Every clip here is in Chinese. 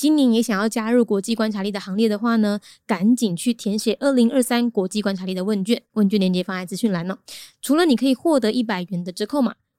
今年也想要加入国际观察力的行列的话呢，赶紧去填写二零二三国际观察力的问卷，问卷链接放在资讯栏哦。除了你可以获得一百元的折扣码，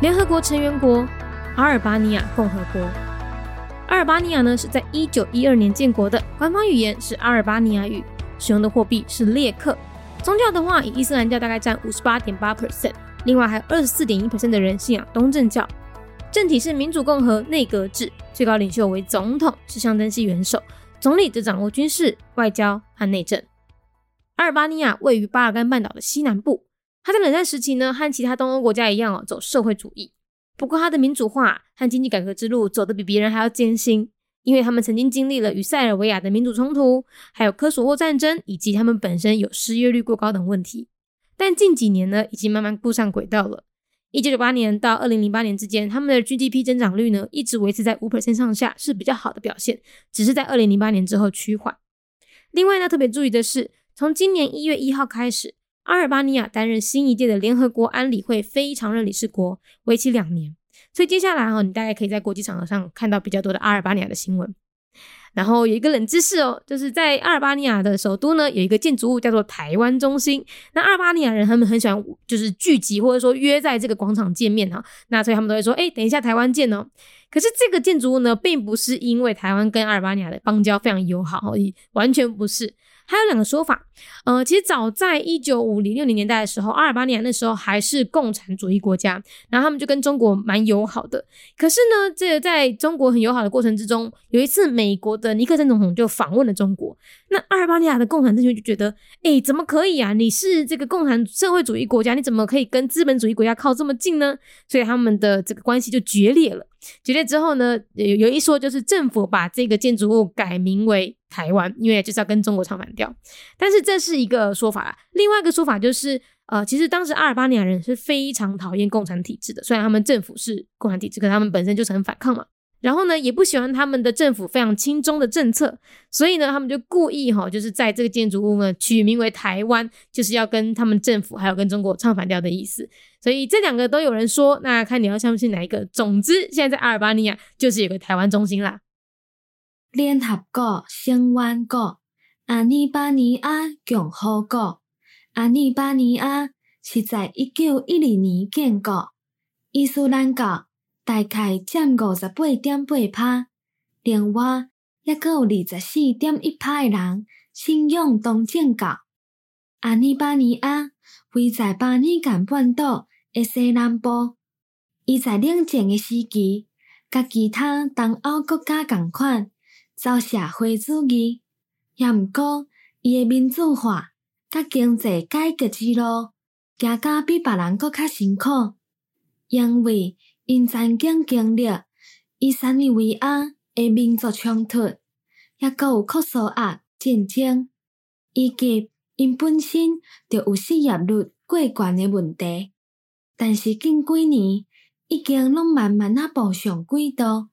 联合国成员国阿尔巴尼亚共和国。阿尔巴尼亚呢是在一九一二年建国的，官方语言是阿尔巴尼亚语，使用的货币是列克。宗教的话，以伊斯兰教大概占五十八点八 percent，另外还有二十四点一 percent 的人信仰东正教。政体是民主共和内阁制，最高领袖为总统，是象征系元首，总理则掌握军事、外交和内政。阿尔巴尼亚位于巴尔干半岛的西南部。他在冷战时期呢，和其他东欧国家一样哦，走社会主义。不过，他的民主化和经济改革之路走得比别人还要艰辛，因为他们曾经经历了与塞尔维亚的民主冲突，还有科索沃战争，以及他们本身有失业率过高等问题。但近几年呢，已经慢慢步上轨道了。一九九八年到二零零八年之间，他们的 GDP 增长率呢，一直维持在五 percent 上下，是比较好的表现。只是在二零零八年之后趋缓。另外呢，特别注意的是，从今年一月一号开始。阿尔巴尼亚担任新一届的联合国安理会非常任理事国，为期两年。所以接下来哈，你大概可以在国际场合上看到比较多的阿尔巴尼亚的新闻。然后有一个冷知识哦，就是在阿尔巴尼亚的首都呢，有一个建筑物叫做台湾中心。那阿尔巴尼亚人他们很喜欢就是聚集或者说约在这个广场见面哈，那所以他们都会说，哎，等一下台湾见哦。可是这个建筑物呢，并不是因为台湾跟阿尔巴尼亚的邦交非常友好而已，完全不是。还有两个说法，呃，其实早在一九五零六零年代的时候，阿尔巴尼亚那时候还是共产主义国家，然后他们就跟中国蛮友好的。可是呢，这个在中国很友好的过程之中，有一次美国的尼克森总统就访问了中国，那阿尔巴尼亚的共产政权就觉得，哎，怎么可以啊？你是这个共产社会主义国家，你怎么可以跟资本主义国家靠这么近呢？所以他们的这个关系就决裂了。决裂之后呢，有有一说就是政府把这个建筑物改名为台湾，因为就是要跟中国唱反调。但是这是一个说法，另外一个说法就是，呃，其实当时阿尔巴尼亚人是非常讨厌共产体制的，虽然他们政府是共产体制，可他们本身就是很反抗嘛。然后呢，也不喜欢他们的政府非常亲中的政策，所以呢，他们就故意哈，就是在这个建筑物呢取名为台湾，就是要跟他们政府还有跟中国唱反调的意思。所以这两个都有人说，那看你要相信哪一个。总之，现在在阿尔巴尼亚就是有个台湾中心啦。联合国成员国阿尔巴尼亚共和国，阿尔巴尼亚是在一九一二年建国，伊斯兰教。大概占五十八点八趴，另外还阁有二十四点一趴诶人信仰东正教。阿尼巴尼亚位在巴尼干半岛的西南部，伊在冷战诶时期，甲其他东欧国家共款，遭社会主义，也毋过伊诶民主化甲经济改革之路，行甲比别人搁较辛苦，因为。因曾经经历伊塞尔维亚的民族冲突，也阁有科索亚战争，以及因本身就有失业率过悬诶问题。但是近几年已经拢慢慢啊步上轨道。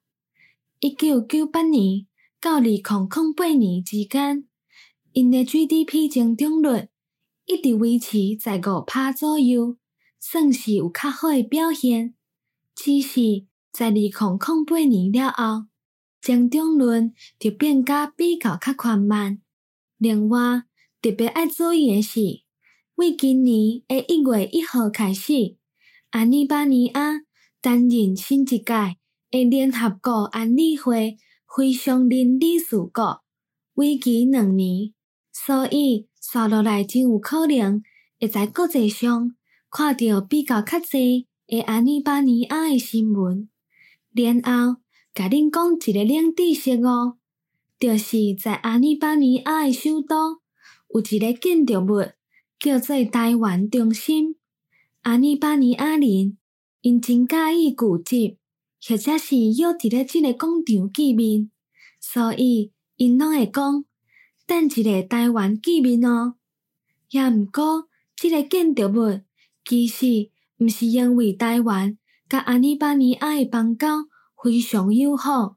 一九九八年到二零零八年之间，因的 GDP 增长率一直维持在五趴左右，算是有较好的表现。只是在二零零八年了后，增长率就变甲比较较缓慢。另外，特别爱注意的是，为今年的一月一号开始，阿尼巴尼亚担任新一届的联合国安理会非常任理事国，为期两年，所以刷落来真有可能会在国际上看到比较较济的阿尼巴尼亚的新闻。然后，甲恁讲一个冷知识哦，就是在阿尼巴尼亚的首都有一个建筑物叫做台湾中心。阿尼巴尼亚人因真介意古迹。或者是约伫咧即个广场见面，所以因拢会讲等一个台湾见面哦。也毋过，即个建筑物其实毋是因为台湾甲阿尼巴尼亚诶邦交非常友好，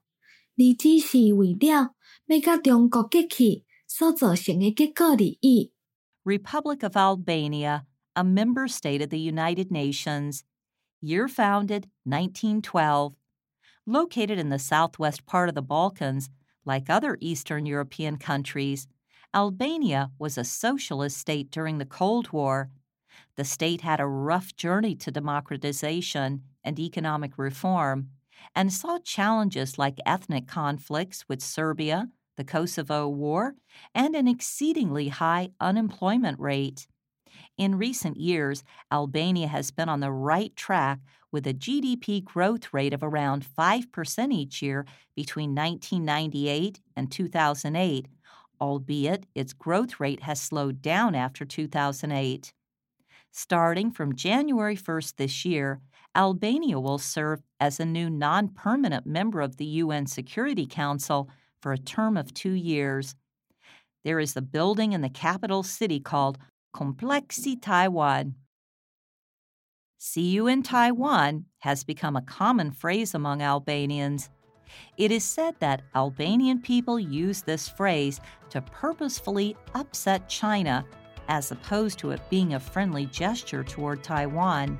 而只是为了要甲中国结起所造成诶结果而已。Republic of Albania, a member state of the United Nations. Year founded 1912. Located in the southwest part of the Balkans, like other Eastern European countries, Albania was a socialist state during the Cold War. The state had a rough journey to democratization and economic reform and saw challenges like ethnic conflicts with Serbia, the Kosovo War, and an exceedingly high unemployment rate. In recent years, Albania has been on the right track with a GDP growth rate of around 5% each year between 1998 and 2008, albeit its growth rate has slowed down after 2008. Starting from January 1st this year, Albania will serve as a new non permanent member of the UN Security Council for a term of two years. There is a building in the capital city called Complexi Taiwan. See you in Taiwan has become a common phrase among Albanians. It is said that Albanian people use this phrase to purposefully upset China, as opposed to it being a friendly gesture toward Taiwan.